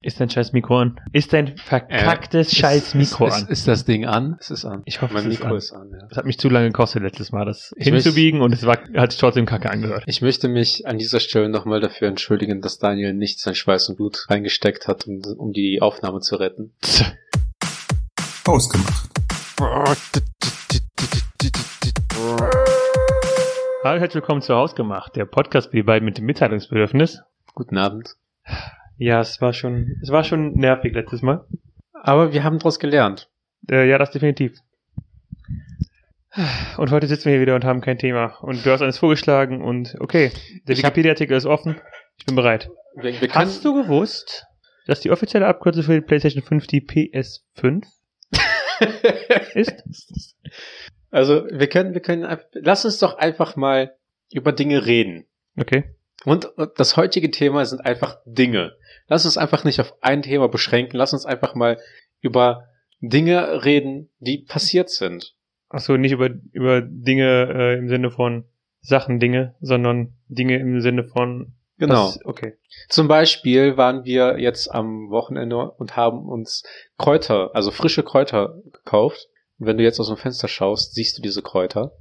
Ist dein scheiß Mikro an? Ist dein verkacktes Äh, scheiß Mikro ist, an? Ist, ist das Ding an? Es ist an. Ich hoffe, mein es ist Mikro an. ist an. Ja. Das hat mich zu lange gekostet letztes Mal, das Ich hinzubiegen und es war, hat sich trotzdem kacke angehört. Ich möchte mich an dieser Stelle nochmal dafür entschuldigen, dass Daniel nicht sein Schweiß und Blut reingesteckt hat, um, um die Aufnahme zu retten. Ausgemacht. Hallo, herzlich willkommen zu Hausgemacht, der Podcast für die beiden mit dem Mitteilungsbedürfnis. Guten Abend. Ja, es war schon, es war schon nervig letztes Mal. Aber wir haben daraus gelernt. Äh, ja, das definitiv. Und heute sitzen wir hier wieder und haben kein Thema. Und du hast eines vorgeschlagen und okay, der Wikipedia-Artikel ist offen. Ich bin bereit. Wir, wir Hast du gewusst, dass die offizielle Abkürzung für die PlayStation 5 die PS5 ist? also wir können, wir können, einfach- lass uns doch einfach mal über Dinge reden. Okay. Und das heutige Thema sind einfach Dinge. Lass uns einfach nicht auf ein Thema beschränken. Lass uns einfach mal über Dinge reden, die passiert sind. Achso, nicht über, über Dinge äh, im Sinne von Sachen, Dinge, sondern Dinge im Sinne von. Genau. Was, okay. Zum Beispiel waren wir jetzt am Wochenende und haben uns Kräuter, also frische Kräuter gekauft. Und wenn du jetzt aus dem Fenster schaust, siehst du diese Kräuter.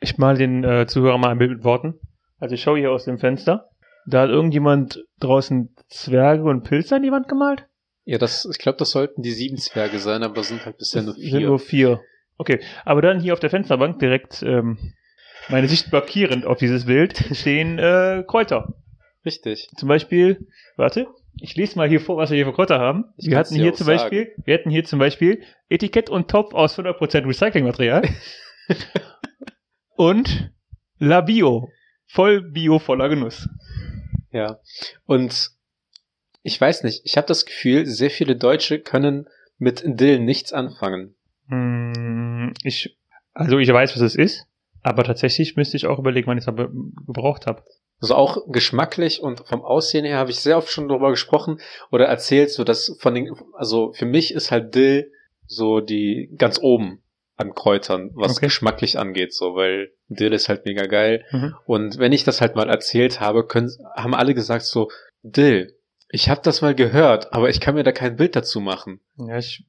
Ich mal den äh, Zuhörer mal ein Bild mit Worten. Also ich schaue hier aus dem Fenster. Da hat irgendjemand draußen Zwerge und Pilze an die Wand gemalt? Ja, das, ich glaube, das sollten die sieben Zwerge sein, aber sind halt bisher nur Das sind vier. nur vier. Okay, aber dann hier auf der Fensterbank direkt ähm, meine Sicht blockierend auf dieses Bild stehen äh, Kräuter. Richtig. Zum Beispiel, warte, ich lese mal hier vor, was wir hier für Kräuter haben. Ich Wir hatten hier zum Beispiel, wir hatten hier zum Beispiel Etikett und Topf aus 100% Recyclingmaterial und La Bio, voll Bio, voller Genuss. Ja. Und ich weiß nicht, ich habe das Gefühl, sehr viele Deutsche können mit Dill nichts anfangen. Hm, ich, also ich weiß, was es ist, aber tatsächlich müsste ich auch überlegen, wann ich es aber gebraucht habe. Also auch geschmacklich und vom Aussehen her habe ich sehr oft schon darüber gesprochen oder erzählt, so dass von den, also für mich ist halt Dill so die ganz oben an Kräutern, was Okay. geschmacklich angeht, so, weil Dill ist halt mega geil. Mhm. Und wenn ich das halt mal erzählt habe, können, haben alle gesagt so, Dill, ich habe das mal gehört, aber ich kann mir da kein Bild dazu machen. Ja, ich,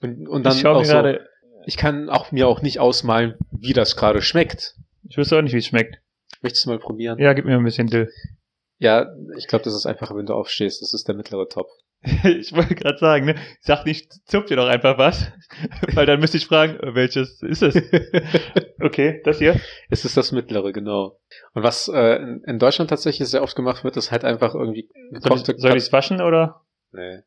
Und, und dann ich auch so, ich kann auch mir auch nicht ausmalen, wie das gerade schmeckt. ich wüsste auch nicht, wie es schmeckt. Möchtest du mal probieren? Ja, gib mir ein bisschen Dill. Ja, ich glaube, das ist einfacher, wenn du aufstehst. Das ist der mittlere Topf. Ich wollte gerade sagen, ne? Sag nicht, zupf dir doch einfach was, weil dann müsste ich fragen, äh, welches ist es? Okay, das hier? es ist das mittlere, genau. Und was äh, in, in Deutschland tatsächlich sehr oft gemacht wird, ist halt einfach irgendwie Soll ich gekochte soll ich's waschen oder? Nee.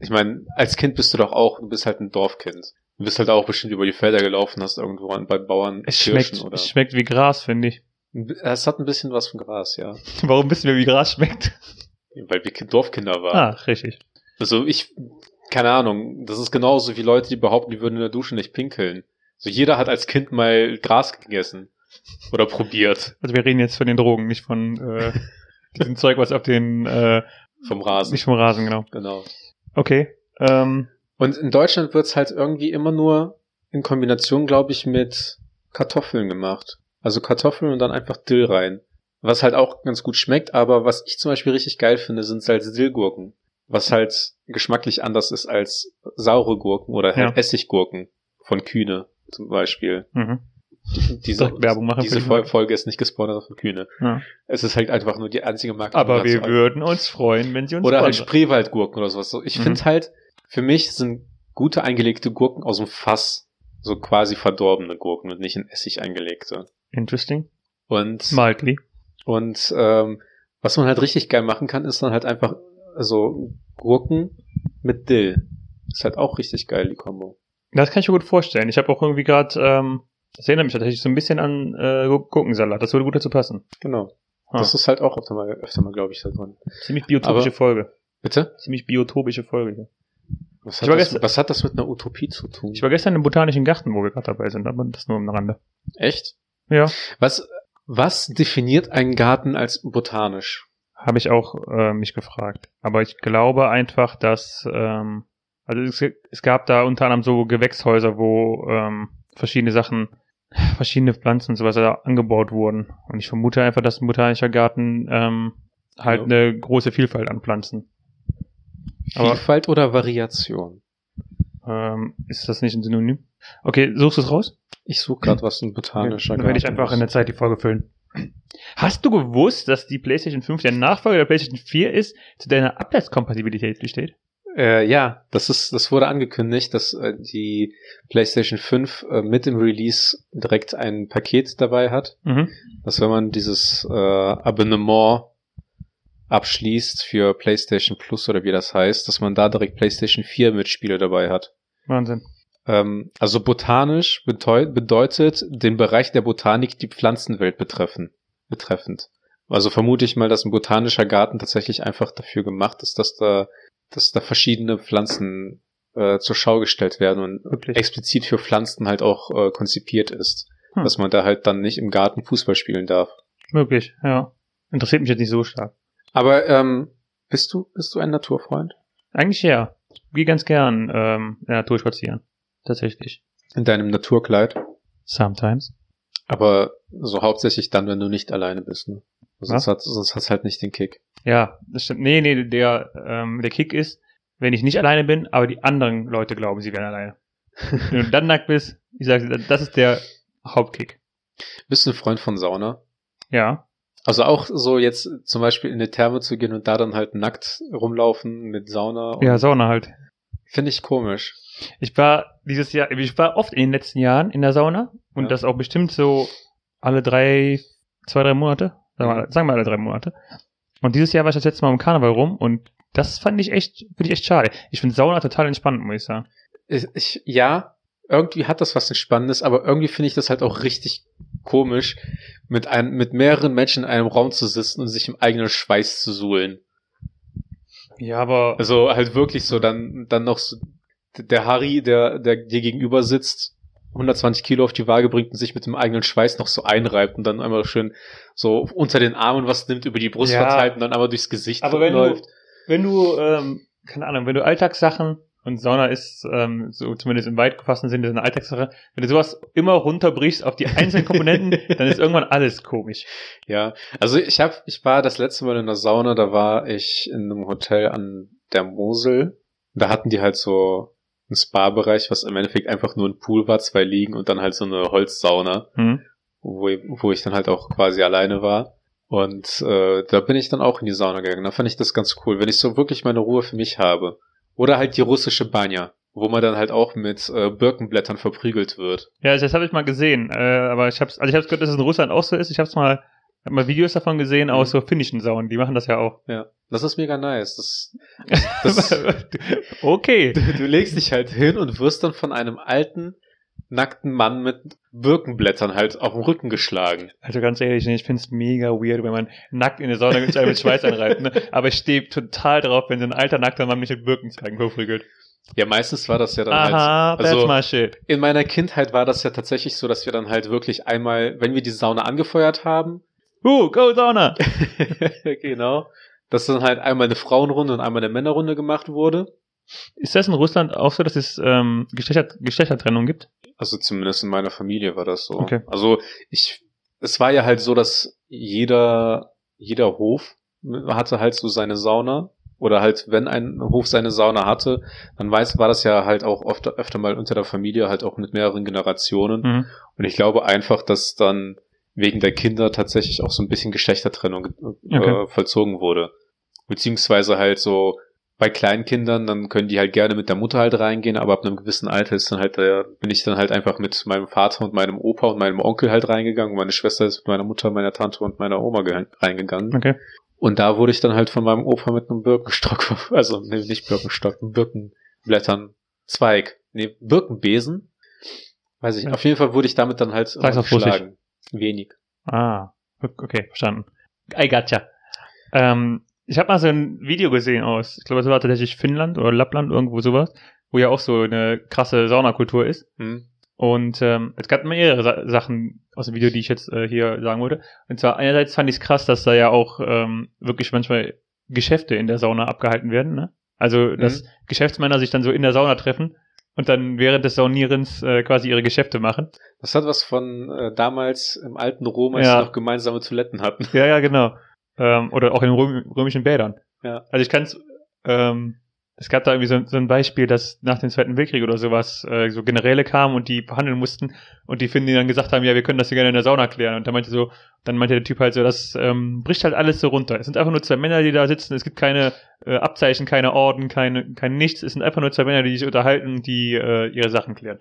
Ich meine, als Kind bist du doch auch, du bist halt ein Dorfkind. Du bist halt auch bestimmt über die Felder gelaufen, hast irgendwo an, bei Bauern Es Kirschen schmeckt, oder. es schmeckt wie Gras, finde ich. Es hat ein bisschen was von Gras, ja. Warum wissen wir, wie Gras schmeckt? Weil wir Kind- Dorfkinder waren. Ah, richtig. Also ich, keine Ahnung, das ist genauso wie Leute, die behaupten, die würden in der Dusche nicht pinkeln. So jeder hat als Kind mal Gras gegessen. Oder probiert. Also wir reden jetzt von den Drogen, nicht von äh, diesem Zeug, was auf den, äh, Vom Rasen. nicht vom Rasen, genau. Genau. Okay. Ähm, Und in Deutschland wird's halt irgendwie immer nur in Kombination, glaube ich, mit Kartoffeln gemacht. Also Kartoffeln und dann einfach Dill rein. Was halt auch ganz gut schmeckt, aber was ich zum Beispiel richtig geil finde, sind Salz-Dill-Gurken. Was halt geschmacklich anders ist als saure Gurken oder halt Ja. Essiggurken von Kühne zum Beispiel. mhm. Diese, Werbung machen diese die Fol-. Folge ist nicht gesponsert von Kühne. ja. Es ist halt einfach nur die einzige Marke. Aber wir würden uns freuen, wenn sie uns Oder halt sponsern. Spreewaldgurken oder sowas. So, Ich Mhm. finde halt, für mich sind gute eingelegte Gurken aus dem Fass so quasi verdorbene Gurken und nicht in Essig eingelegte. Interesting. Und, Mildly. Und ähm, was man halt richtig geil machen kann, ist dann halt einfach so Gurken mit Dill. Ist halt auch richtig geil, die Kombo. Das kann ich mir gut vorstellen. Ich habe auch irgendwie gerade, ähm, das erinnert mich tatsächlich so ein bisschen an äh, Gurkensalat. Das würde gut dazu passen. Genau. Ah. Das ist halt auch öfter mal, öfter mal glaube ich, da drin. Ziemlich biotopische Aber- Folge. Bitte? Ziemlich biotopische Folge. hier. Was Ich hat, war das, gestern- was hat das mit einer Utopie zu tun? Ich war gestern im Botanischen Garten, wo wir gerade dabei sind, aber das nur am Rande. Echt? Ja. Was, was definiert einen Garten als botanisch? Habe ich auch äh, mich gefragt. Aber ich glaube einfach, dass ähm, also es, es gab da unter anderem so Gewächshäuser, wo ähm, verschiedene Sachen, verschiedene Pflanzen und so weiter angebaut wurden. Und ich vermute einfach, dass ein botanischer Garten ähm, halt Ja. eine große Vielfalt an Pflanzen Aber Vielfalt oder Variation? Ähm, ist das nicht ein Synonym? Okay, suchst du es raus? Ich suche gerade was ein botanischer Dann werde ich einfach in der Zeit die Folge füllen. Hast du gewusst, dass die PlayStation 5 der Nachfolger der PlayStation 4 ist, zu deiner Abwärtskompatibilität besteht? Äh, ja, das ist, das wurde angekündigt, dass äh, die PlayStation 5 äh, mit dem Release direkt ein Paket dabei hat, Mhm. dass wenn man dieses äh, Abonnement abschließt für PlayStation Plus oder wie das heißt, dass man da direkt PlayStation 4 Mitspiele dabei hat. Wahnsinn. Ähm, also botanisch bedeu bedeutet den Bereich der Botanik die Pflanzenwelt betreffen, betreffend. Also vermute ich mal, dass ein botanischer Garten tatsächlich einfach dafür gemacht ist, dass da, dass da verschiedene Pflanzen äh, zur Schau gestellt werden und Wirklich. explizit für Pflanzen halt auch äh, konzipiert ist. Hm. Dass man da halt dann nicht im Garten Fußball spielen darf. Möglich, ja. Interessiert mich jetzt nicht so stark. Aber ähm, bist du, bist du ein Naturfreund? Eigentlich ja. Ich gehe ganz gern ähm, in der Natur spazieren. Tatsächlich. In deinem Naturkleid? Sometimes. Aber so hauptsächlich dann, wenn du nicht alleine bist, ne? Sonst Was? hat sonst hat's halt nicht den Kick. Ja, das stimmt. Nee, nee, der, ähm, der Kick ist, wenn ich nicht alleine bin, aber die anderen Leute glauben, sie wären alleine. wenn du dann nackt bist, ich sag, dir, das ist der Hauptkick. Bist du ein Freund von Sauna? Ja. Also auch so jetzt zum Beispiel in eine Therme zu gehen und da dann halt nackt rumlaufen mit Sauna. und- Ja, Sauna halt. Finde ich komisch. Ich war dieses Jahr, ich war oft in den letzten Jahren in der Sauna und Ja. das auch bestimmt so alle drei, zwei, drei Monate. Sagen wir, sagen wir alle drei Monate. Und dieses Jahr war ich das letzte Mal im Karneval rum und das fand ich echt, finde ich echt schade. Ich finde Sauna total entspannend, muss ich sagen. Ich, ich, ja, irgendwie hat das was Entspannendes, aber irgendwie finde ich das halt auch richtig komisch, mit einem, mit mehreren Menschen in einem Raum zu sitzen und sich im eigenen Schweiß zu suhlen. Ja, aber Also halt wirklich so, dann, dann noch so, der Harry, der, der dir gegenüber sitzt, 120 Kilo auf die Waage bringt und sich mit dem eigenen Schweiß noch so einreibt und dann einmal schön so unter den Armen was nimmt, über die Brust Ja. verteilt und dann einmal durchs Gesicht Aber wenn läuft. du, wenn du, ähm, keine Ahnung, wenn du Alltagssachen und Sauna ist, ähm, so zumindest im weit gefassten Sinne eine Alltagssache, wenn du sowas immer runterbrichst auf die einzelnen Komponenten, dann ist irgendwann alles komisch. Ja, also ich hab, ich war das letzte Mal in der Sauna, da war ich in einem Hotel an der Mosel. Da hatten die halt so einen Spa-Bereich, was im Endeffekt einfach nur ein Pool war, zwei Liegen und dann halt so eine Holzsauna, Hm? wo, wo ich dann halt auch quasi alleine war. Und äh, da bin ich dann auch in die Sauna gegangen. Da fand ich das ganz cool, wenn ich so wirklich meine Ruhe für mich habe. Oder halt die russische Banja, wo man dann halt auch mit äh, Birkenblättern verprügelt wird. Ja, das habe ich mal gesehen, äh, aber ich hab's, also ich hab's gehört, dass es in Russland auch so ist. Ich hab's mal, hab mal Videos davon gesehen aus Mhm. so finnischen Saunen, die machen das ja auch. Ja, das ist mega nice. Das, das, okay. Du, du legst dich halt hin und wirst dann von einem alten, nackten Mann mit Birkenblättern halt auf den Rücken geschlagen. Also ganz ehrlich, ich find's mega weird, wenn man nackt in der Sauna mit Schweiß einreibt, ne? Aber ich stehe total drauf, wenn so ein alter nackter Mann mich mit Birkenzweigen verprügelt. Ja, meistens war das ja dann Aha, halt. that's Also my shit. in meiner Kindheit war das ja tatsächlich so, dass wir dann halt wirklich einmal, wenn wir die Sauna angefeuert haben, Uh, go Sauna! genau, dass dann halt einmal eine Frauenrunde und einmal eine Männerrunde gemacht wurde. Ist das in Russland auch so, dass es ähm, Geschlechter, Geschlechtertrennung gibt? Also zumindest in meiner Familie war das so. Okay. Also ich, es war ja halt so, dass jeder, jeder Hof hatte halt so seine Sauna. Oder halt, wenn ein Hof seine Sauna hatte, dann weiß, war das ja halt auch oft, öfter mal unter der Familie, halt auch mit mehreren Generationen. Mhm. Und ich glaube einfach, dass dann wegen der Kinder tatsächlich auch so ein bisschen Geschlechtertrennung äh, Okay. vollzogen wurde. Beziehungsweise halt so bei kleinen Kindern, dann können die halt gerne mit der Mutter halt reingehen, aber ab einem gewissen Alter ist dann halt der, bin ich dann halt einfach mit meinem Vater und meinem Opa und meinem Onkel halt reingegangen. Meine Schwester ist mit meiner Mutter, meiner Tante und meiner Oma ge- reingegangen. Okay. Und da wurde ich dann halt von meinem Opa mit einem Birkenstock, also nee, nicht Birkenstock, einem Birkenblättern, Zweig, nee, Birkenbesen. Weiß ich, Ja. auf jeden Fall wurde ich damit dann halt geschlagen. Wenig. Ah, okay, verstanden. I gotcha. Ähm, ich habe mal so ein Video gesehen aus, ich glaube, es war tatsächlich Finnland oder Lappland, irgendwo sowas, wo ja auch so eine krasse Saunakultur ist. Hm? Und ähm, es gab mehrere Sa Sachen aus dem Video, die ich jetzt äh, hier sagen würde. Und zwar einerseits fand ich es krass, dass da ja auch ähm, wirklich manchmal Geschäfte in der Sauna abgehalten werden. Ne? Also, dass Geschäftsmänner sich dann so in der Sauna treffen und dann während des Saunierens äh, quasi ihre Geschäfte machen. Das hat was von äh, damals im alten Rom, als Ja. sie noch gemeinsame Toiletten hatten. Ja, ja, genau. Ähm, oder auch in Röm römischen Bädern. Ja. Also ich kann es ähm, es gab da irgendwie so, so ein Beispiel, dass nach dem Zweiten Weltkrieg oder sowas äh, so Generäle kamen und die verhandeln mussten und die finden, die dann gesagt haben, ja, wir können das hier gerne in der Sauna klären. Und dann meinte so, dann meinte der Typ halt so, das ähm, bricht halt alles so runter. Es sind einfach nur zwei Männer, die da sitzen. Es gibt keine äh, Abzeichen, keine Orden, keine, kein nichts. Es sind einfach nur zwei Männer, die sich unterhalten, die äh, ihre Sachen klären.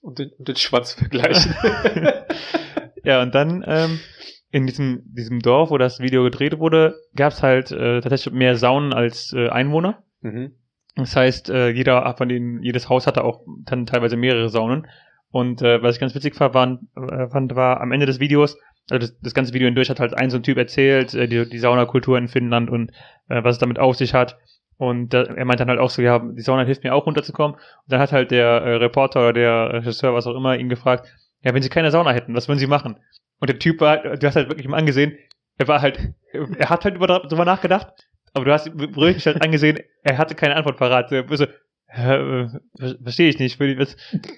Und den, und den Schwanz vergleichen. ja, und dann ähm, in diesem, diesem Dorf, wo das Video gedreht wurde, gab es halt äh, tatsächlich mehr Saunen als äh, Einwohner. mhm. Das heißt, äh, jeder von denen, jedes Haus hatte auch dann teilweise mehrere Saunen. Und äh, was ich ganz witzig fand, waren, äh, fand war am Ende des Videos, also das, das ganze Video hindurch hat halt ein so ein Typ erzählt, äh, die, die Saunakultur in Finnland und äh, was es damit auf sich hat. Und äh, er meint dann halt auch so, ja, die Sauna hilft mir auch runterzukommen. Und dann hat halt der äh, Reporter oder der Regisseur, was auch immer, ihn gefragt, ja, wenn sie keine Sauna hätten, was würden sie machen? Und der Typ war, du hast halt wirklich mal angesehen, er war halt, er hat halt über, drüber nachgedacht, aber du hast wirklich halt angesehen, er hatte keine Antwort parat. Er so, äh, verstehe ich nicht. Wie, was,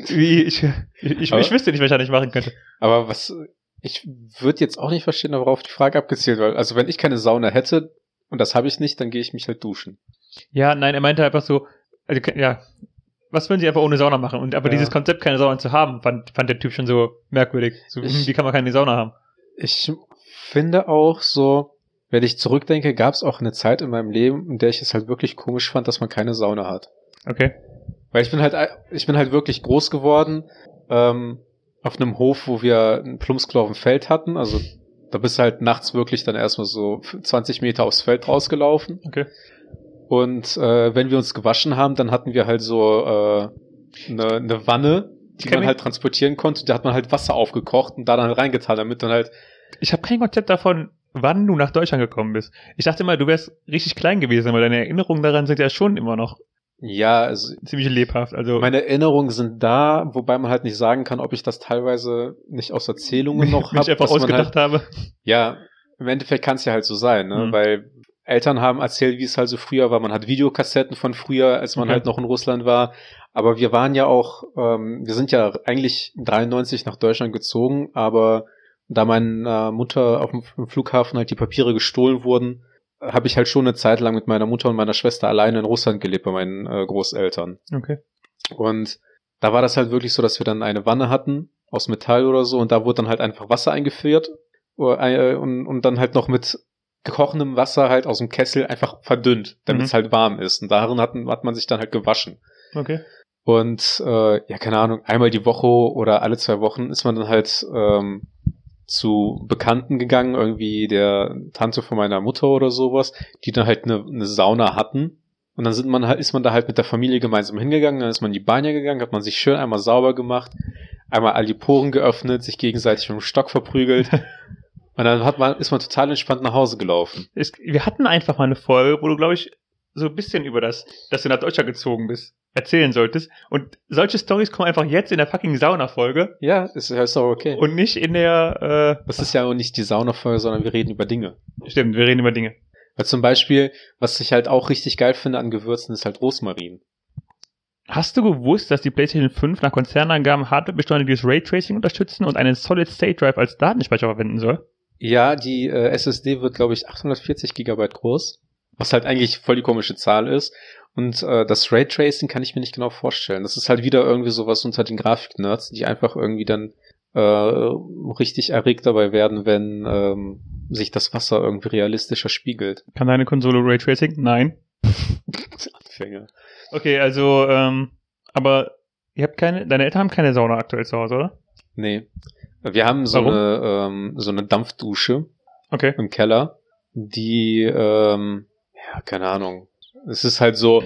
wie, ich, ich, ich, Aber- ich wüsste nicht, was ich da nicht machen könnte. Aber was, ich würde jetzt auch nicht verstehen, worauf die Frage abgezielt war. Also wenn ich keine Sauna hätte, und das habe ich nicht, dann gehe ich mich halt duschen. Ja, nein, er meinte einfach so, also, ja, was würden sie einfach ohne Sauna machen? Und aber Ja. dieses Konzept, keine Sauna zu haben, fand, fand der Typ schon so merkwürdig. So, Ich- wie kann man keine Sauna haben? Ich finde auch so, wenn ich zurückdenke, gab es auch eine Zeit in meinem Leben, in der ich es halt wirklich komisch fand, dass man keine Sauna hat. Okay. Weil ich bin halt, ich bin halt wirklich groß geworden, ähm, auf einem Hof, wo wir ein Plumpsklo auf dem Feld hatten. Also da bist du halt nachts wirklich dann erstmal so 20 Meter aufs Feld rausgelaufen. Okay. Und äh, wenn wir uns gewaschen haben, dann hatten wir halt so äh, eine, eine Wanne, die man halt transportieren konnte. Da hat man halt Wasser aufgekocht und da dann halt reingetan, damit dann halt Ich habe kein Konzept davon, wann du nach Deutschland gekommen bist. Ich dachte mal, du wärst richtig klein gewesen, aber deine Erinnerungen daran sind ja schon immer noch ja, also ziemlich lebhaft. Also meine Erinnerungen sind da, wobei man halt nicht sagen kann, ob ich das teilweise nicht aus Erzählungen noch habe. einfach ausgedacht habe. Ja, im Endeffekt kann es ja halt so sein, ne? Mhm. Weil Eltern haben erzählt, wie es halt so früher war. Man hat Videokassetten von früher, als man Okay. halt noch in Russland war. Aber wir waren ja auch, ähm, wir sind ja eigentlich 93 nach Deutschland gezogen, aber da meiner Mutter auf dem Flughafen halt die Papiere gestohlen wurden, habe ich halt schon eine Zeit lang mit meiner Mutter und meiner Schwester alleine in Russland gelebt bei meinen äh, Großeltern. Okay. Und da war das halt wirklich so, dass wir dann eine Wanne hatten aus Metall oder so und da wurde dann halt einfach Wasser eingeführt äh, und, und dann halt noch mit gekochendem Wasser halt aus dem Kessel einfach verdünnt, damit es Mhm. halt warm ist. Und darin hat, hat man sich dann halt gewaschen. Okay. Und äh, ja, keine Ahnung, einmal die Woche oder alle zwei Wochen ist man dann halt ähm, zu Bekannten gegangen, irgendwie der Tante von meiner Mutter oder sowas, die dann halt eine, eine Sauna hatten. Und dann sind man halt, ist man da halt mit der Familie gemeinsam hingegangen, dann ist man in die Banja gegangen, hat man sich schön einmal sauber gemacht, einmal all die Poren geöffnet, sich gegenseitig mit dem Stock verprügelt. Und dann hat man, ist man total entspannt nach Hause gelaufen. Es, wir hatten einfach mal eine Folge, wo du, glaube ich, so ein bisschen über das, dass du nach Deutschland gezogen bist, erzählen solltest. Und solche Stories kommen einfach jetzt in der fucking Sauna-Folge Ja, ist, ist doch okay. und nicht in der, das ist ja auch nicht die Saunafolge, sondern wir reden über Dinge. äh, stimmt, wir reden über Dinge. Weil zum Beispiel, was ich halt auch richtig geil finde an Gewürzen, ist halt Rosmarin. Hast du gewusst, dass die PlayStation 5 nach Konzernangaben hardwarebeschleunigtes Raytracing unterstützen und einen Solid-State-Drive als Datenspeicher verwenden soll? Ja, die äh, SSD wird, glaube ich, 840 Gigabyte groß, was halt eigentlich voll die komische Zahl ist. Und äh, das Raytracing kann ich mir nicht genau vorstellen. Das ist halt wieder irgendwie sowas unter den Grafik-Nerds, die einfach irgendwie dann äh, richtig erregt dabei werden, wenn ähm, sich das Wasser irgendwie realistischer spiegelt. Kann deine Konsole Raytracing? Nein. Anfänger. Okay, also, ähm, aber ihr habt keine, deine Eltern haben keine Sauna aktuell zu Hause, oder? Nee. Wir haben so Warum? eine ähm, so eine Dampfdusche Okay. im Keller, die, ähm, ja, keine Ahnung. Es ist halt so,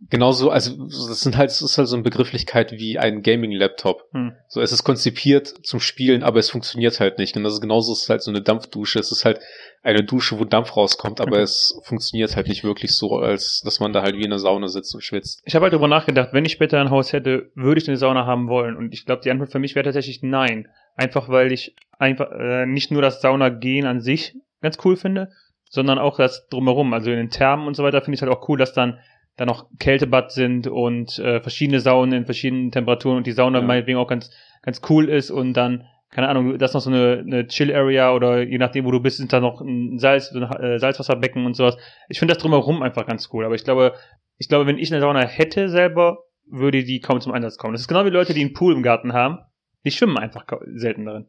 genauso, also das sind halt, es ist halt so eine Begrifflichkeit wie ein Gaming-Laptop. Hm. So, es ist konzipiert zum Spielen, aber es funktioniert halt nicht. Und das ist genauso, es ist halt so eine Dampfdusche. Es ist halt eine Dusche, wo Dampf rauskommt, aber es funktioniert halt nicht wirklich so, als dass man da halt wie in einer Sauna sitzt und schwitzt. Ich habe halt darüber nachgedacht, wenn ich später ein Haus hätte, würde ich eine Sauna haben wollen. Und ich glaube, die Antwort für mich wäre tatsächlich nein. Einfach weil ich einfach äh, nicht nur das Saunagehen an sich ganz cool finde, sondern auch das drumherum. Also in den Thermen und so weiter finde ich halt auch cool, dass dann da noch Kältebad sind und äh, verschiedene Saunen in verschiedenen Temperaturen und die Sauna Ja. meinetwegen auch ganz ganz cool ist und dann keine Ahnung, das ist noch so eine, eine Chill-Area oder je nachdem, wo du bist, sind da noch ein Salz, so ein äh, Salzwasserbecken und sowas. Ich finde das drumherum einfach ganz cool, aber ich glaube, ich glaube, wenn ich eine Sauna hätte selber, würde die kaum zum Einsatz kommen. Das ist genau wie Leute, die einen Pool im Garten haben. Die schwimmen einfach selten darin.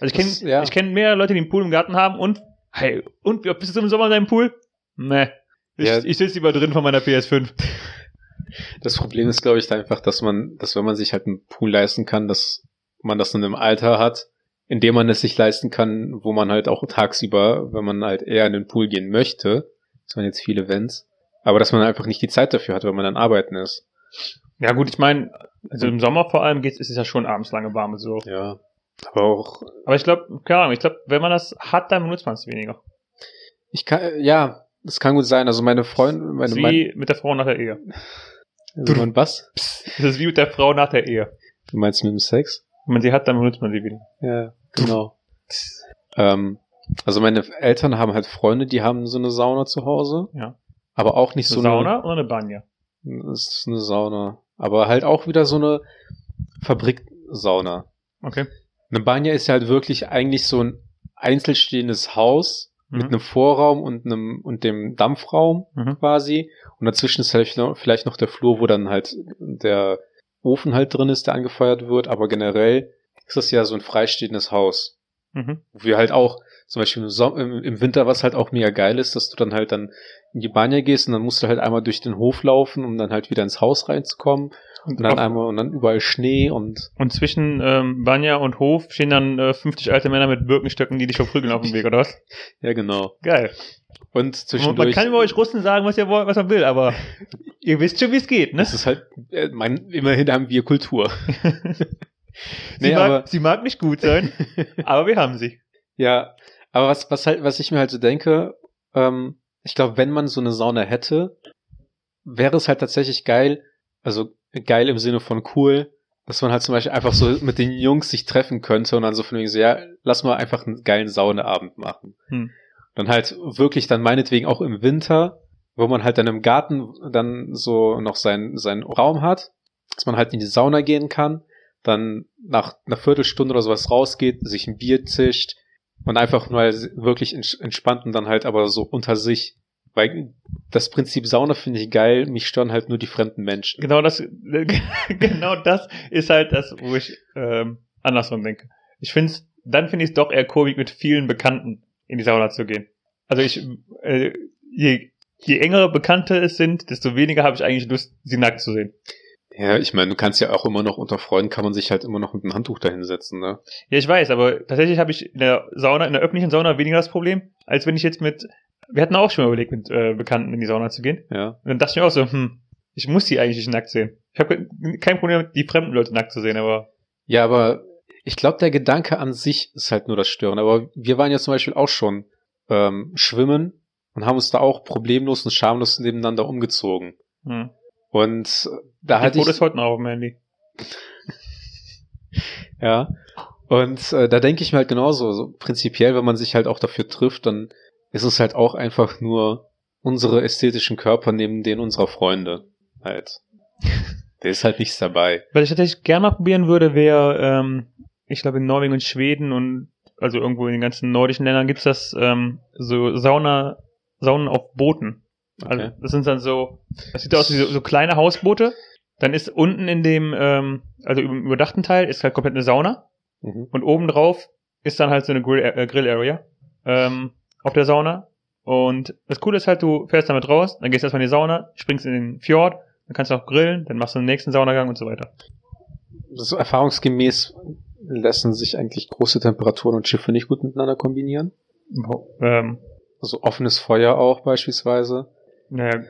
Also ich kenne ja. ich kenn mehr Leute, die einen Pool im Garten haben und, hey, und wie oft bist du im Sommer in deinem Pool? Nee. Ich, Ja. ich sitze lieber drin von meiner PS5. Das Problem ist, glaube ich, da einfach, dass man, dass wenn man sich halt einen Pool leisten kann, dass man das in einem Alter hat, in dem man es sich leisten kann, wo man halt auch tagsüber, wenn man halt eher in den Pool gehen möchte, das waren jetzt viele Wenns, aber dass man einfach nicht die Zeit dafür hat, wenn man dann arbeiten ist. Ja gut, ich meine, also im Sommer vor allem geht's, ist es ja schon abends lange warm und so. Ja. Aber auch, Aber ich glaube, keine Ahnung, ich glaube, wenn man das hat, dann benutzt man es weniger. ich kann, ja, das kann gut sein. Also meine Freundin, meine, wie mit der Frau nach der Ehe. meine was? Das ist wie mit der Frau nach der Ehe. Du meinst mit dem Sex? Wenn man sie hat, dann benutzt man sie wieder. Ja, genau. Ähm, also meine Eltern haben halt Freunde, die haben so eine Sauna zu Hause. Ja. Aber auch nicht Eine so eine Sauna oder eine Banja? Das ist eine Sauna. Aber halt auch wieder so eine Fabriksauna. Okay. Eine Banja ist ja halt wirklich eigentlich so ein einzelstehendes Haus mit Mhm. einem Vorraum und einem und dem Dampfraum Mhm. quasi. Und dazwischen ist vielleicht noch, vielleicht noch der Flur, wo dann halt der Ofen halt drin ist, der angefeuert wird. Aber generell ist das ja so ein freistehendes Haus. Mhm. Wo wir halt auch, zum Beispiel im, Som im, im Winter, was halt auch mega geil ist, dass du dann halt dann in die Banja gehst und dann musst du halt einmal durch den Hof laufen, um dann halt wieder ins Haus reinzukommen. Und, dann einmal und dann überall Schnee und und zwischen ähm, Banja und Hof stehen dann äh, 50 alte Männer mit Birkenstöcken, die dich verprügeln auf dem Weg, oder was? ja genau. Geil. Und Man, zwischendurch man kann über euch Russen sagen, was ihr wollt, was man will, aber ihr wisst schon, wie es geht, ne? das ist halt äh, mein, immerhin haben wir Kultur. sie, nee, mag, aber- sie mag nicht gut sein, aber wir haben sie. Ja, aber was was halt was ich mir halt so denke, ähm, ich glaube, wenn man so eine Sauna hätte, wäre es halt tatsächlich geil, also geil im Sinne von cool, dass man halt zum Beispiel einfach so mit den Jungs sich treffen könnte und dann so von wegen so, ja, lass mal einfach einen geilen Saunaabend machen. Hm. Dann halt wirklich dann meinetwegen auch im Winter, wo man halt dann im Garten dann so noch seinen, seinen Raum hat, dass man halt in die Sauna gehen kann, dann nach einer Viertelstunde oder sowas rausgeht, sich ein Bier zischt und einfach mal wirklich ents- entspannt und dann halt aber so unter sich. Weil das Prinzip Sauna finde ich geil, mich stören halt nur die fremden Menschen. Genau das, genau das ist halt das, wo ich ähm, andersrum denke. Ich finde dann finde ich es doch eher komisch, mit vielen Bekannten in die Sauna zu gehen. Also ich, äh, je, je engere Bekannte es sind, desto weniger habe ich eigentlich Lust, sie nackt zu sehen. Ja, ich meine, du kannst ja auch immer noch unter Freunden kann man sich halt immer noch mit einem Handtuch dahinsetzen, ne? Ja, ich weiß, aber tatsächlich habe ich in der Sauna, in der öffentlichen Sauna weniger das Problem, als wenn ich jetzt mit, wir hatten auch schon mal überlegt, mit äh, Bekannten in die Sauna zu gehen. Ja. Und dann dachte ich mir auch so, hm, ich muss die eigentlich nicht nackt sehen. Ich habe kein Problem, die fremden Leute nackt zu sehen, aber Ja, aber ich glaube, der Gedanke an sich ist halt nur das Stören. Aber wir waren ja zum Beispiel auch schon ähm, schwimmen und haben uns da auch problemlos und schamlos nebeneinander umgezogen. hm. Und da die hatte ich, Fotos heute noch auf dem Handy. ja, und äh, da denke ich mir halt genauso, so prinzipiell, wenn man sich halt auch dafür trifft, dann ist es halt auch einfach nur unsere ästhetischen Körper neben denen unserer Freunde halt. Der ist halt nichts dabei. Was ich tatsächlich gerne mal probieren würde, wäre, ähm, ich glaube in Norwegen und Schweden und also irgendwo in den ganzen nordischen Ländern gibt's das ähm, so Sauna, Saunen auf Booten. Also Okay. das sind dann so, das sieht aus wie so, so kleine Hausboote. Dann ist unten in dem, ähm, also im überdachten Teil ist halt komplett eine Sauna Mhm. und oben drauf ist dann halt so eine Grill, äh, Grill Area ähm, auf der Sauna. Und das Coole ist halt, du fährst damit raus, dann gehst du erstmal in die Sauna, springst in den Fjord, dann kannst du auch grillen, dann machst du den nächsten Saunagang und so weiter. So erfahrungsgemäß lassen sich eigentlich große Temperaturen und Schiffe nicht gut miteinander kombinieren. Ähm, Also offenes Feuer auch beispielsweise. Naja,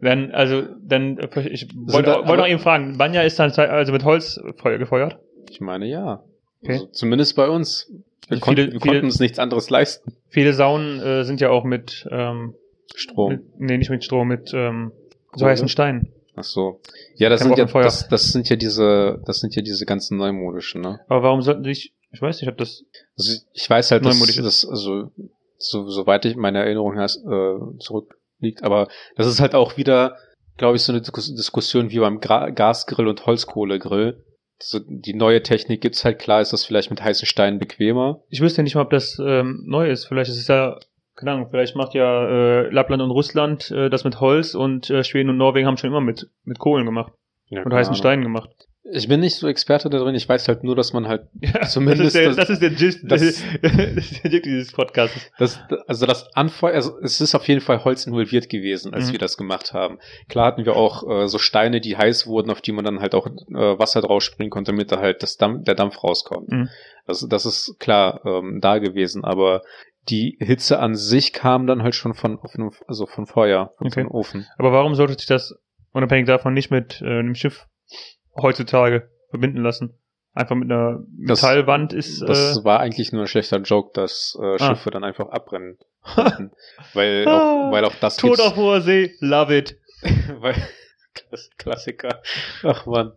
dann, also, dann, ich da- wollte wollte aber- noch eben fragen, Banja ist dann also mit Holz Feuer gefeuert? Ich meine ja. Okay. Also zumindest bei uns. Wir, Also konnten, viele- wir viele- konnten uns nichts anderes leisten. Viele Saunen äh, sind ja auch mit, ähm, Strom. mit, nee, nicht mit Strom, mit ähm, so heißen Steinen. Ach so. Ja, das sind ja, das, das sind ja diese, das sind ja diese ganzen neumodischen, ne? Aber warum sollten sich, ich weiß nicht, ob das, Also ich weiß halt, dass das, also, so, soweit ich meine Erinnerung has, äh, zurückliegt, aber das ist halt auch wieder, glaube ich, so eine Diskus- Diskussion wie beim Gra Gasgrill und Holzkohlegrill. So, die neue Technik gibt's halt, klar ist das vielleicht mit heißen Steinen bequemer. ich wüsste nicht mal, ob das ähm, neu ist. Vielleicht ist es ja, keine Ahnung, vielleicht macht ja äh, Lappland und Russland äh, das mit Holz und äh, Schweden und Norwegen haben schon immer mit, mit Kohlen gemacht Ja, und heißen Steinen gemacht. Ich bin nicht so Experte darin, ich weiß halt nur, dass man halt Ja, Zumindest das ist der, das- das ist der Gist, das- das ist der Gist dieses Podcasts. Das, also das Anfeuer, also es ist auf jeden Fall Holz involviert gewesen, als Mhm. wir das gemacht haben. Klar hatten wir auch äh, so Steine, die heiß wurden, auf die man dann halt auch äh, Wasser draus springen konnte, damit da halt das Dampf, der Dampf rauskommt. Mhm. Das, das ist klar ähm, da gewesen, aber die Hitze an sich kam dann halt schon von, offenem- also von Feuer, von Okay. einem Ofen. Aber warum sollte sich das unabhängig davon nicht mit äh, einem Schiff heutzutage verbinden lassen? Einfach mit einer Das- Metallwand ist. Das äh, war eigentlich nur ein schlechter Joke, dass äh, Ah. Schiffe dann einfach abbrennen weil, auch, weil auch das Tod auf hoher See, love it. weil Klass- Klassiker. Ach man.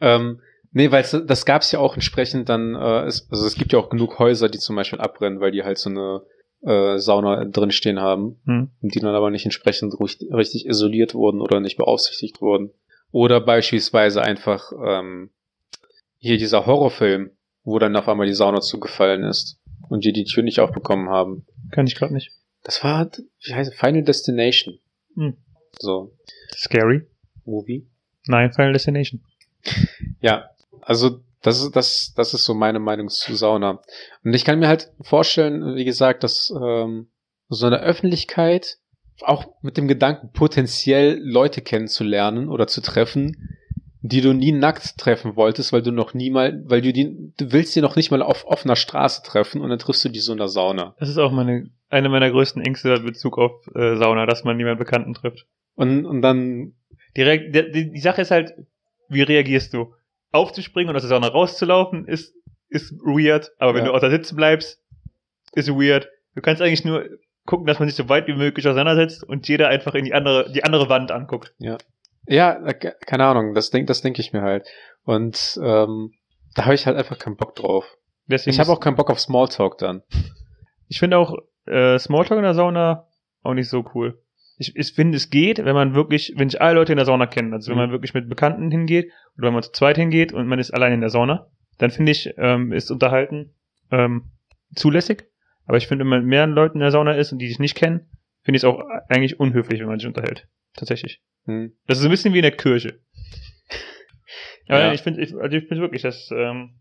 Ähm, nee, weil das gab's ja auch entsprechend dann, äh, es, also es gibt ja auch genug Häuser, die zum Beispiel abbrennen, weil die halt so eine äh, Sauna drin stehen haben, Hm. und die dann aber nicht entsprechend richtig isoliert wurden oder nicht beaufsichtigt wurden. Oder beispielsweise einfach ähm, hier dieser Horrorfilm, wo dann auf einmal die Sauna zugefallen ist und die die Tür nicht aufbekommen haben. Kann ich gerade nicht. Das war, wie heißt es, Final Destination. Hm. So, Scary. Movie. Nein, Final Destination. Ja, also das ist, das, das ist so meine Meinung zu Sauna. Und ich kann mir halt vorstellen, wie gesagt, dass ähm, so eine Öffentlichkeit auch mit dem Gedanken, potenziell Leute kennenzulernen oder zu treffen, die du nie nackt treffen wolltest, weil du noch nie mal, weil du die, du willst die noch nicht mal auf offener Straße treffen und dann triffst du die so in der Sauna. Das ist auch meine, eine meiner größten Ängste in Bezug auf äh, Sauna, dass man niemanden Bekannten trifft. Und, und dann, Direkt, die, die, Sache ist halt, wie reagierst du? Aufzuspringen und aus der Sauna rauszulaufen ist, ist weird, aber wenn Ja. du außer sitzen bleibst, ist weird. Du kannst eigentlich nur gucken, dass man sich so weit wie möglich auseinandersetzt und jeder einfach in die andere, die andere Wand anguckt. ja, ke- keine Ahnung, das denk, das denke ich mir halt. Und ähm, da habe ich halt einfach keinen Bock drauf. Deswegen Ich habe auch keinen Bock auf Smalltalk dann. Ich finde auch äh, Smalltalk in der Sauna auch nicht so cool. Ich, ich finde, es geht, wenn man wirklich, wenn sich alle Leute in der Sauna kennen, also wenn Mhm. man wirklich mit Bekannten hingeht oder wenn man zu zweit hingeht und man ist allein in der Sauna, dann finde ich, ähm, ist Unterhalten ähm, zulässig. Aber ich finde, wenn man mit mehreren Leuten in der Sauna ist und die sich nicht kennen, finde ich es auch eigentlich unhöflich, wenn man sich unterhält. Tatsächlich. Hm. Das ist ein bisschen wie in der Kirche. Aber Ja. ich finde, ich, also ich finde wirklich, dass ähm,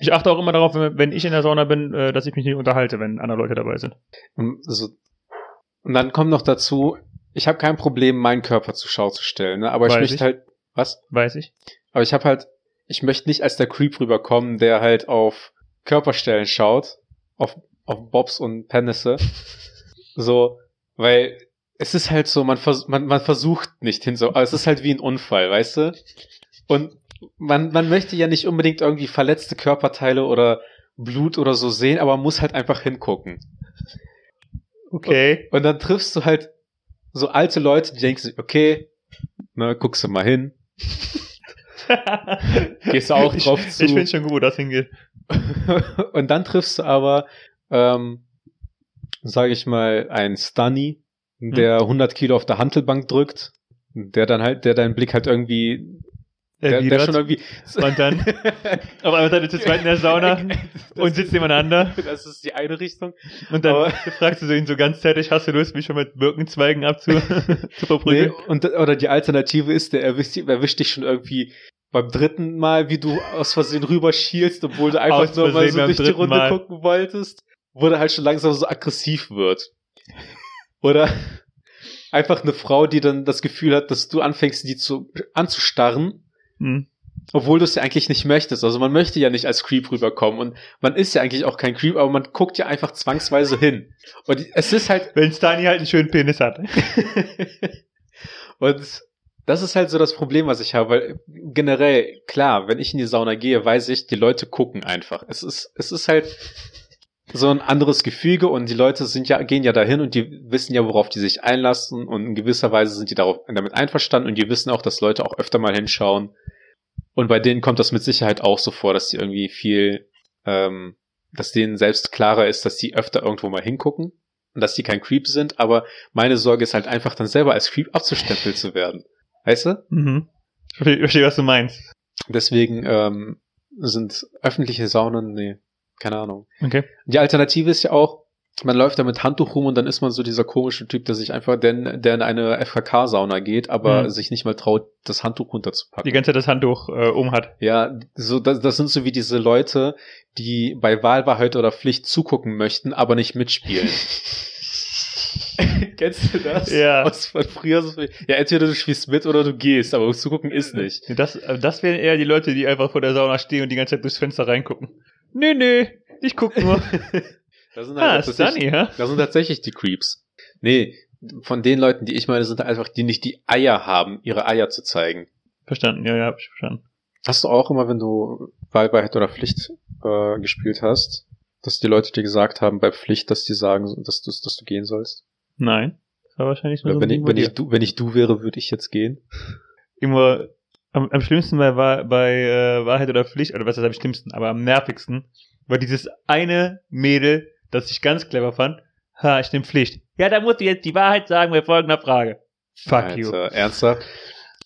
ich achte auch immer darauf, wenn, wenn ich in der Sauna bin, äh, dass ich mich nicht unterhalte, wenn andere Leute dabei sind. Und, so, und dann kommt noch dazu, ich habe kein Problem, meinen Körper zur Schau zu stellen, ne? aber ich Weiß möchte ich. halt, was? Weiß ich. Aber ich habe halt, ich möchte nicht als der Creep rüberkommen, der halt auf Körperstellen schaut, auf, auf Bobs und Penisse. so, weil es ist halt so, man, vers man, man versucht nicht hin so, aber es ist halt wie ein Unfall, weißt du? Und man, man möchte ja nicht unbedingt irgendwie verletzte Körperteile oder Blut oder so sehen, aber man muss halt einfach hingucken. Okay. Und dann triffst du halt so alte Leute, die denken sich, okay, ne, guckst du mal hin. Gehst du auch drauf ich, zu. Ich finde schon gut, wo das hingeht. und dann triffst du aber, ähm, sage ich mal, einen Stunny, der 100 Kilo auf der Hantelbank drückt, der dann halt, der deinen Blick halt irgendwie, der, der schon irgendwie, und dann auf einmal seid ihr zu zweit in der Sauna und sitzt nebeneinander. Das ist die eine Richtung. und dann Aber- fragst du ihn so ganz zärtlich, hast du Lust, mich schon mit Birkenzweigen abzu zu Nee, und, oder die Alternative ist, der erwischt, erwischt dich schon irgendwie beim dritten Mal, wie du aus Versehen rüberschielst, obwohl du einfach nur mal so durch die Runde Mal. gucken wolltest, wo der halt schon langsam so aggressiv wird. Oder einfach eine Frau, die dann das Gefühl hat, dass du anfängst, die zu, anzustarren, Hm. obwohl du es ja eigentlich nicht möchtest. Also man möchte ja nicht als Creep rüberkommen und man ist ja eigentlich auch kein Creep, aber man guckt ja einfach zwangsweise hin. Und es ist halt, Wenn Stani halt einen schönen Penis hat. Und das ist halt so das Problem, was ich habe, weil generell, klar, wenn ich in die Sauna gehe, weiß ich, die Leute gucken einfach. Es ist, es ist halt so ein anderes Gefüge und die Leute sind ja, gehen ja dahin und die wissen ja, worauf die sich einlassen und in gewisser Weise sind die darauf, damit einverstanden und die wissen auch, dass Leute auch öfter mal hinschauen. Und bei denen kommt das mit Sicherheit auch so vor, dass die irgendwie viel, ähm, dass denen selbst klarer ist, dass die öfter irgendwo mal hingucken und dass die kein Creep sind, aber meine Sorge ist halt einfach dann selber als Creep abzustempelt zu werden. Weißt du? Mhm. Ich verstehe, ich verstehe, was du meinst. Deswegen ähm, sind öffentliche Saunen, nee, keine Ahnung. Okay. Die Alternative ist ja auch, man läuft da mit Handtuch rum und dann ist man so dieser komische Typ, der sich einfach, der, der in eine FKK-Sauna geht, aber Mhm. sich nicht mal traut, das Handtuch runterzupacken. Die ganze Zeit das Handtuch äh, um hat. Ja, so das, das sind so wie diese Leute, die bei Wahlwahrheit oder Pflicht zugucken möchten, aber nicht mitspielen. Kennst du das? Ja. Aus von früher so, ja, entweder du spielst mit oder du gehst, aber zugucken ist nicht. Das, das wären eher die Leute, die einfach vor der Sauna stehen und die ganze Zeit durchs Fenster reingucken. Nee, nee, ich guck nur. Das sind ah, halt tatsächlich, Sunny, hä? das sind tatsächlich die Creeps. Nee, von den Leuten, die ich meine, sind einfach, die nicht die Eier haben, ihre Eier zu zeigen. Verstanden, ja, ja, hab ich verstanden. Hast du auch immer, wenn du Wahlwahrheit oder Pflicht äh, gespielt hast, dass die Leute dir gesagt haben bei Pflicht, dass die sagen, dass du, dass du gehen sollst? Nein. Das war wahrscheinlich nur so Oder ein wenn, ich, wenn, ich du, wenn ich du wäre, würde ich jetzt gehen. immer am, am schlimmsten bei, bei äh, Wahrheit oder Pflicht, oder was ist am schlimmsten, aber am nervigsten, war dieses eine Mädel, das ich ganz clever fand. Ha, ich nehm Pflicht. Ja, da musst du jetzt die Wahrheit sagen bei folgender Frage. Fuck you. Alter, ernsthaft?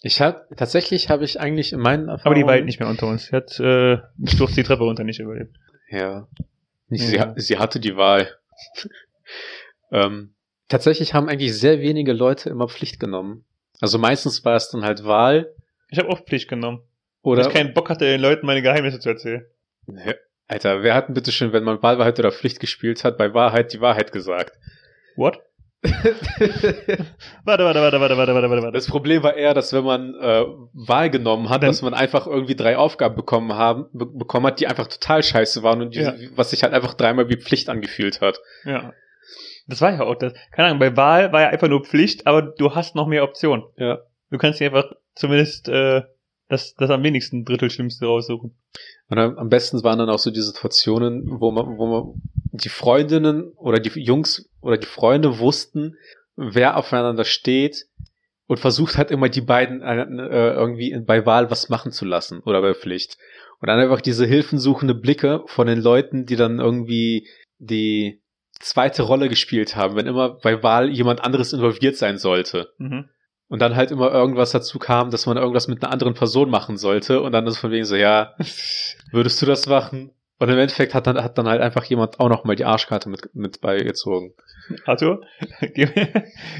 Ich hab, tatsächlich habe ich eigentlich in meinen Erfahrungen... Aber die war halt nicht mehr unter uns. Sie hat äh, Sturz die Treppe runter nicht überlebt. Ja. Ja. Sie, hat- sie hatte die Wahl. ähm, tatsächlich haben eigentlich sehr wenige Leute immer Pflicht genommen. Also meistens war es dann halt Wahl Ich habe auch Pflicht genommen. oder... Weil ich keinen Bock hatte, den Leuten meine Geheimnisse zu erzählen. Ja, Alter, wer hat denn bitte schön, wenn man Wahlwahrheit oder Pflicht gespielt hat, bei Wahrheit die Wahrheit gesagt? What? Warte, warte, warte, warte, warte, warte, warte, warte. Das Problem war eher, dass wenn man äh, Wahl genommen hat, Dann- dass man einfach irgendwie drei Aufgaben bekommen haben, be bekommen hat, die einfach total scheiße waren und die, Ja. was sich halt einfach dreimal wie Pflicht angefühlt hat. Ja. Das war ja auch das. Keine Ahnung, bei Wahl war ja einfach nur Pflicht, aber du hast noch mehr Optionen. Ja. Du kannst dir einfach zumindest äh, das, das am wenigsten Drittel Schlimmste raussuchen. Und am besten waren dann auch so die Situationen, wo man, wo man die Freundinnen oder die Jungs oder die Freunde wussten, wer aufeinander steht und versucht hat immer die beiden äh, irgendwie bei Wahl was machen zu lassen oder bei Pflicht. Und dann einfach diese hilfensuchende Blicke von den Leuten, die dann irgendwie die zweite Rolle gespielt haben, wenn immer bei Wahl jemand anderes involviert sein sollte. Mhm. Und dann halt immer irgendwas dazu kam, dass man irgendwas mit einer anderen Person machen sollte. Und dann ist von wegen so, ja, würdest du das machen? Und im Endeffekt hat dann, hat dann halt einfach jemand auch noch mal die Arschkarte mit, mit beigezogen. Arthur, geh,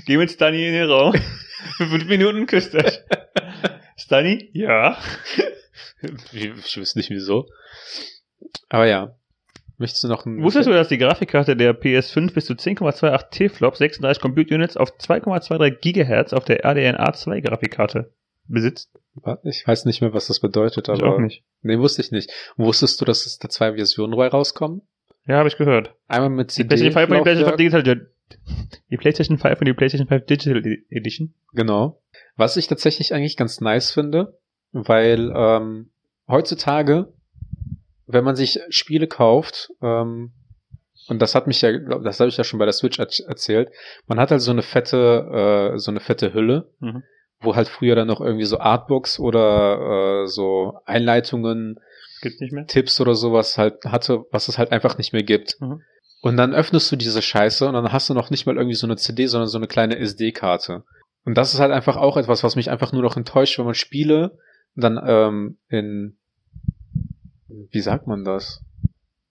geh mit Stani in den Raum. Für fünf Minuten küsst euch. Stani? Ja. Ich, ich wüsste nicht wieso. Aber ja. Möchtest du noch ein... Wusstest du, dass die Grafikkarte der PS5 bis zu 10,28 T-Flop 36 Compute Units auf 2,23 Gigahertz auf der RDNA 2 Grafikkarte besitzt? Ich weiß nicht mehr, was das bedeutet, Ich aber... auch nicht. Nee, wusste ich nicht. Wusstest du, dass es da zwei Versionen rauskommen? Ja, habe ich gehört. Einmal mit Die CD. PlayStation 5 und die PlayStation 5 Laufwerk. Digital die PlayStation 5 und die PlayStation 5 Digital E- Edition. Genau. Was ich tatsächlich eigentlich ganz nice finde, weil ähm, heutzutage, wenn man sich Spiele kauft, ähm, und das hat mich ja, das habe ich ja schon bei der Switch er erzählt, man hat halt so eine fette, äh, so eine fette Hülle, Mhm. wo halt früher dann noch irgendwie so Artbooks oder äh, so Einleitungen, Gibt's nicht mehr? Tipps oder sowas halt hatte, was es halt einfach nicht mehr gibt. Mhm. Und dann öffnest du diese Scheiße und dann hast du noch nicht mal irgendwie so eine CD, sondern so eine kleine SD-Karte. Und das ist halt einfach auch etwas, was mich einfach nur noch enttäuscht, wenn man Spiele dann ähm, in, wie sagt man das?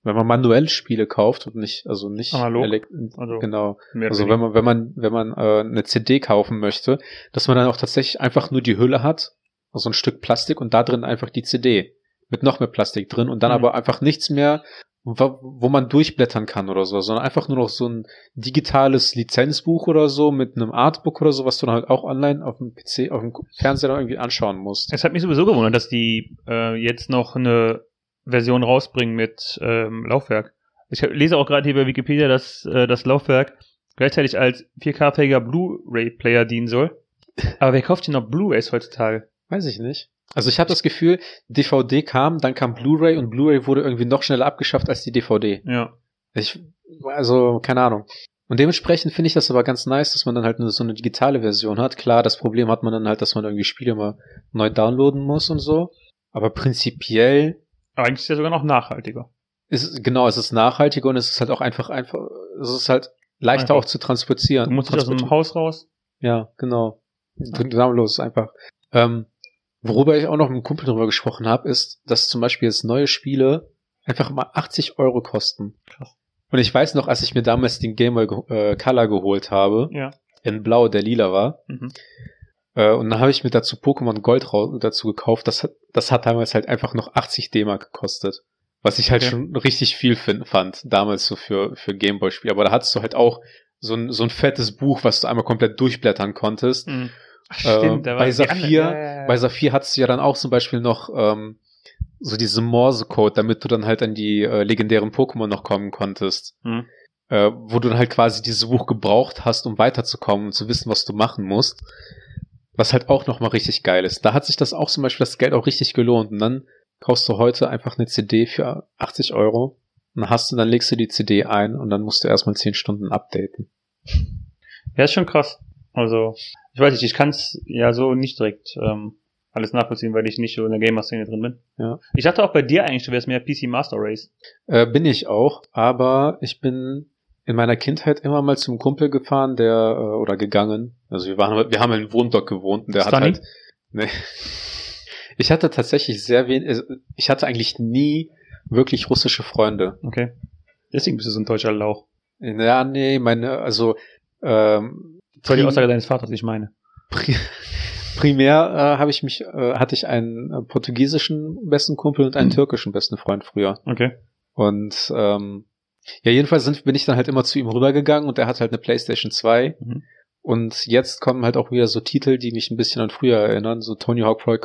Wenn man manuell Spiele kauft und nicht, also nicht Analog? Also, genau. Also wenn man, wenn man, wenn man äh, eine CD kaufen möchte, dass man dann auch tatsächlich einfach nur die Hülle hat, also ein Stück Plastik und da drin einfach die CD mit noch mehr Plastik drin und dann Mhm. aber einfach nichts mehr, wo, wo man durchblättern kann oder so, sondern einfach nur noch so ein digitales Lizenzbuch oder so mit einem Artbook oder so, was du dann halt auch online auf dem PC, auf dem Fernseher dann irgendwie anschauen musst. Es hat mich sowieso gewundert, dass die äh, jetzt noch eine Version rausbringen mit ähm, Laufwerk. Ich lese auch gerade hier bei Wikipedia, dass äh, das Laufwerk gleichzeitig als 4K-fähiger Blu-ray-Player dienen soll. Aber wer kauft denn noch Blu-rays heutzutage? Weiß ich nicht. Also ich habe das Gefühl, DVD kam, dann kam Blu-ray und Blu-ray wurde irgendwie noch schneller abgeschafft als die DVD. Ja. Ich, also, keine Ahnung. Und dementsprechend finde ich das aber ganz nice, dass man dann halt so eine digitale Version hat. Klar, das Problem hat man dann halt, dass man irgendwie Spiele mal neu downloaden muss und so. Aber prinzipiell eigentlich ist ja sogar noch nachhaltiger. ist es, genau, es ist nachhaltiger und es ist halt auch einfach, einfach, es ist halt leichter Einfach. auch zu transportieren. Du musst nicht aus dem. Haus raus. Ja, genau. Downloads einfach. Ähm, worüber ich auch noch mit einem Kumpel drüber gesprochen habe, ist, dass zum Beispiel jetzt neue Spiele einfach mal 80 Euro kosten. Krass. Und ich weiß noch, als ich mir damals den Game Boy äh, Color geholt habe, Ja. in Blau, der lila war, Mhm. Äh, und dann habe ich mir dazu Pokémon Gold dazu gekauft. Das hat, das hat damals halt einfach noch 80 D-Mark gekostet. Was ich halt Okay. schon richtig viel fin- fand, damals so für, für Gameboy-Spiele. Aber da hattest du halt auch so ein, so ein fettes Buch, was du einmal komplett durchblättern konntest. Mhm. Ach, Äh, da war bei Saphir, ja. Bei Saphir hattest du ja dann auch zum Beispiel noch ähm, so diese Morse-Code, damit du dann halt an die äh, legendären Pokémon noch kommen konntest. Mhm. Äh, wo du dann halt quasi dieses Buch gebraucht hast, um weiterzukommen und zu wissen, was du machen musst. Was halt auch nochmal richtig geil ist. Da hat sich das auch zum Beispiel das Geld auch richtig gelohnt. Und dann kaufst du heute einfach eine CD für 80 Euro. Und dann hast du, dann legst du die CD ein und dann musst du erstmal 10 Stunden updaten. Ja, ist schon krass. Also, ich weiß nicht, ich kann es ja so nicht direkt ähm, alles nachvollziehen, weil ich nicht so in der Gamer-Szene drin bin. Ja. Ich dachte auch bei dir eigentlich, du wärst mehr PC Master Race. Äh, bin ich auch, aber ich bin in meiner Kindheit immer mal zum Kumpel gefahren, der äh, oder gegangen. Also wir waren, wir haben in Wohnblock gewohnt und der Stunning? hat halt. Nee. Ich hatte tatsächlich sehr wenig. Ich hatte eigentlich nie wirklich russische Freunde. Okay. Deswegen bist du so ein deutscher Lauch. Ja, nee, meine, also ähm, Das war die Aussage deines Vaters, ich meine. pri- primär äh, habe ich mich, äh, hatte ich einen äh, portugiesischen besten Kumpel und einen Mhm. türkischen besten Freund früher. Okay. Und ähm, ja, jedenfalls sind, bin ich dann halt immer zu ihm rübergegangen und er hat halt eine Playstation 2. Mhm. Und jetzt kommen halt auch wieder so Titel, die mich ein bisschen an früher erinnern. So Tony Hawk Pro,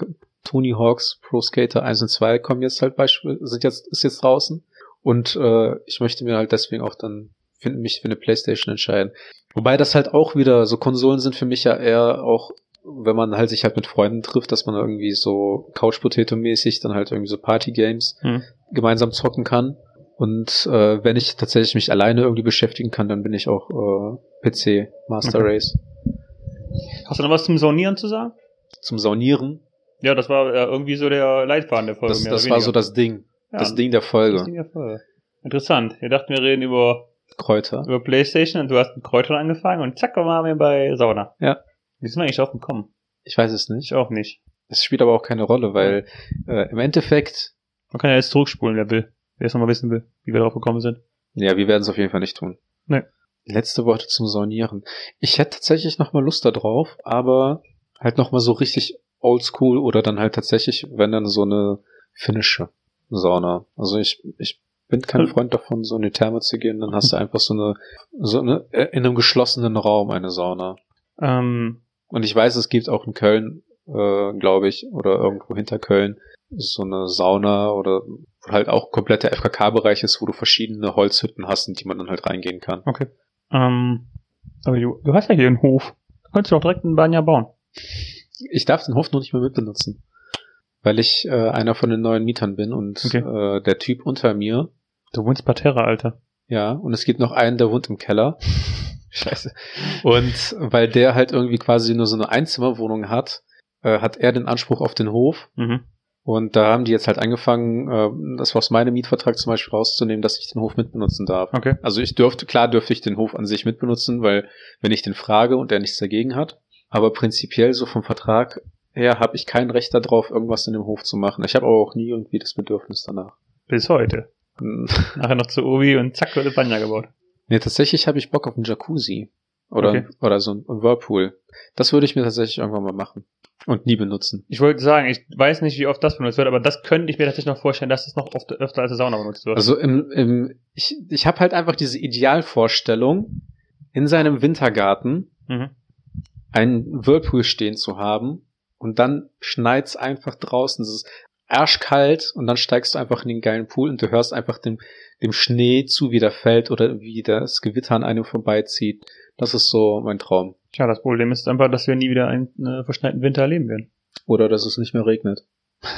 Tony Hawks Pro Skater 1 und 2 kommen jetzt halt Beispiel, sind jetzt, ist jetzt draußen. Und äh, ich möchte mir halt deswegen auch dann für, mich für eine Playstation entscheiden. Wobei das halt auch wieder, so Konsolen sind für mich ja eher auch, wenn man halt sich halt mit Freunden trifft, dass man irgendwie so Couch Potato mäßig dann halt irgendwie so Party Games Mhm. gemeinsam zocken kann. Und äh, wenn ich tatsächlich mich alleine irgendwie beschäftigen kann, dann bin ich auch äh, PC Master Okay. Race. Hast du noch was zum Saunieren zu sagen? Zum Saunieren, Ja, das war äh, irgendwie so der Leitfaden der Folge. das, mehr das war so das Ding. Ja, das Ding der das Folge. Ding der Folge. Interessant. Wir dachten, wir reden über, Kräuter. über Playstation und du hast mit Kräutern angefangen und zack, waren wir bei Sauna. Ja. Wie sind wir eigentlich drauf gekommen? Ich weiß es nicht. Ich auch nicht. Es spielt aber auch keine Rolle, weil äh, im Endeffekt, Man kann ja jetzt zurückspulen, wer will. Wer es nochmal wissen will, wie wir drauf gekommen sind. ja, wir werden es auf jeden Fall nicht tun. Nee. Letzte Worte zum Saunieren. Ich hätte tatsächlich noch mal Lust da drauf, aber halt noch mal so richtig oldschool oder dann halt tatsächlich, wenn dann so eine finnische Sauna. Also ich, ich bin kein Hm. Freund davon, so in die Therme zu gehen, dann hast du einfach so eine, so eine, äh, in einem geschlossenen Raum eine Sauna. Ähm, Und ich weiß, es gibt auch in Köln, äh, glaube ich, oder irgendwo hinter Köln, so eine Sauna oder wo halt auch kompletter FKK-Bereich ist, wo du verschiedene Holzhütten hast, in die man dann halt reingehen kann. okay. Ähm, aber du, du hast ja hier einen Hof. Du könntest doch direkt einen Banja bauen. Ich darf den Hof noch nicht mehr mitbenutzen, weil ich äh, einer von den neuen Mietern bin und Okay. äh, der Typ unter mir, Du wohnst Parterra, Alter. ja, und es gibt noch einen, der wohnt im Keller. Scheiße. Und weil der halt irgendwie quasi nur so eine Einzimmerwohnung hat, äh, hat er den Anspruch auf den Hof Mhm. Und da haben die jetzt halt angefangen, äh, das aus meinem Mietvertrag zum Beispiel rauszunehmen, dass ich den Hof mitbenutzen darf. Okay. Also ich dürfte, klar dürfte ich den Hof an sich mitbenutzen, weil wenn ich den frage und er nichts dagegen hat, aber prinzipiell so vom Vertrag her habe ich kein Recht darauf, irgendwas in dem Hof zu machen. Ich habe aber auch nie irgendwie das Bedürfnis danach. Bis heute. Hm. Nachher noch zu Obi und zack, wird Banja gebaut. Nee, tatsächlich habe ich Bock auf einen Jacuzzi. Oder, Okay. oder so ein Whirlpool. Das würde ich mir tatsächlich irgendwann mal machen. Und nie benutzen. Ich wollte sagen, ich weiß nicht, wie oft das benutzt wird, aber das könnte ich mir tatsächlich noch vorstellen, dass das noch oft öfter als Sauna benutzt wird. Also im, im ich, ich habe halt einfach diese Idealvorstellung, in seinem Wintergarten mhm. einen Whirlpool stehen zu haben und dann schneit's einfach draußen. Es ist arschkalt und dann steigst du einfach in den geilen Pool und du hörst einfach dem, dem Schnee zu, wie der fällt oder wie das Gewitter an einem vorbeizieht. Das ist so mein Traum. Tja, das Problem ist einfach, dass wir nie wieder einen äh, verschneiten Winter erleben werden. Oder dass es nicht mehr regnet.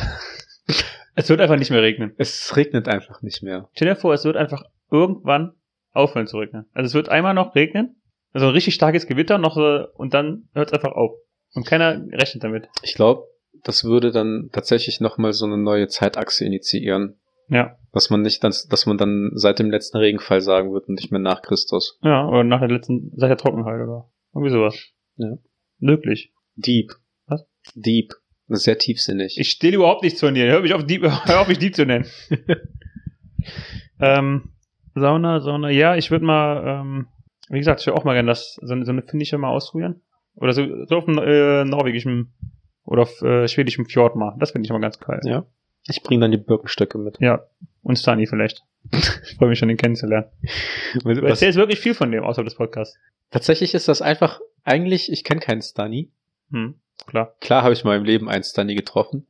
Es wird einfach nicht mehr regnen. Es regnet einfach nicht mehr. Stell dir vor, es wird einfach irgendwann aufhören zu regnen. Also es wird einmal noch regnen, also ein richtig starkes Gewitter noch äh, und dann hört es einfach auf. Und keiner rechnet damit. Ich glaube, das würde dann tatsächlich nochmal so eine neue Zeitachse initiieren. Ja. Dass man nicht, dass, dass man dann seit dem letzten Regenfall sagen wird und nicht mehr nach Christus. Ja, oder nach der letzten, seit der Trockenheit oder irgendwie sowas. Ja. Möglich. Deep. Was? Deep. Das ist sehr tiefsinnig. Ich stehe überhaupt nichts von dir. Hör mich auf, Dieb, hör auf mich Dieb zu nennen. ähm, Sauna, Sauna. Ja, ich würde mal, ähm, wie gesagt, ich würde auch mal gerne das, so, eine- so eine finnische mal ausprobieren. Oder so, so auf einem äh, norwegischen oder auf äh, schwedischem Fjord mal. Das finde ich mal ganz geil. Ja. Ich bringe dann die Birkenstöcke mit. Ja. Und Stani vielleicht. Ich freue mich schon, den kennenzulernen. Du Was, erzählst wirklich viel von dem außerhalb des Podcasts. tatsächlich ist das einfach, eigentlich, ich kenne keinen Stunny. Hm, klar. Klar habe ich mal im Leben einen Stunny getroffen.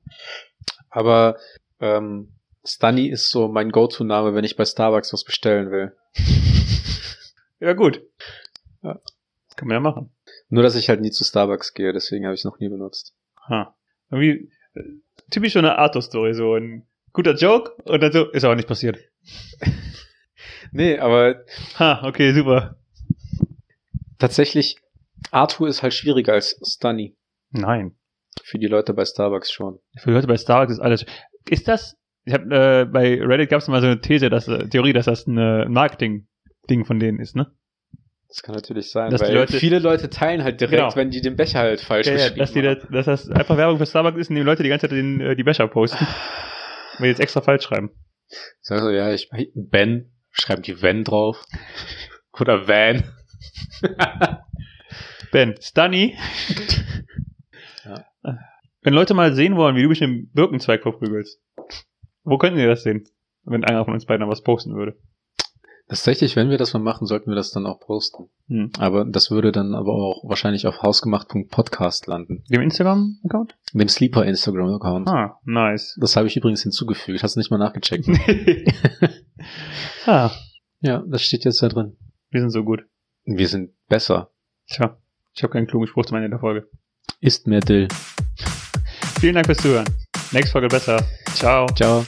Aber ähm, Stunny ist so mein Go-To-Name, wenn ich bei Starbucks was bestellen will. Ja, gut. Ja. Das kann man ja machen. Nur, dass ich halt nie zu Starbucks gehe, deswegen habe ich es noch nie benutzt. Ha. Irgendwie äh, typisch so eine Arthur-Story, so ein guter Joke und dann so, ist aber nicht passiert. Nee, aber Ha, okay, super. tatsächlich, Arthur ist halt schwieriger als Stunny. Nein. Für die Leute bei Starbucks schon. Für Leute bei Starbucks ist alles. Ist das? Ich habe äh, bei Reddit gab es mal so eine These, dass äh, Theorie, dass das ein äh, Marketing-Ding von denen ist, ne? Das kann natürlich sein, Dass die weil Leute- viele Leute teilen halt direkt, Genau. wenn die den Becher halt falsch Ja, ja, dass, die dass das einfach Werbung für Starbucks ist die Leute die ganze Zeit den, äh, die Becher posten. Die jetzt extra falsch schreiben. Sag so, ja, ich Ben, schreiben die Van drauf. Oder Van. Ben, Stunny. Ja. Wenn Leute mal sehen wollen, wie du mich im Birkenzweig verprügelst, wo könnten die das sehen? Wenn einer von uns beiden was posten würde. Tatsächlich, wenn wir das mal machen, sollten wir das dann auch posten. Hm. Aber das würde dann aber auch wahrscheinlich auf hausgemacht.podcast landen. Dem Instagram-Account? Dem Sleeper Instagram-Account. Ah, nice. Das habe ich übrigens hinzugefügt. Hast du nicht mal nachgecheckt? ah, ja, das steht jetzt da drin. wir sind so gut. Wir sind besser. Tja, ich habe keinen klugen Spruch zum Ende der Folge. Ist mehr Dill. Vielen Dank fürs Zuhören. Nächste Folge besser. Ciao. Ciao.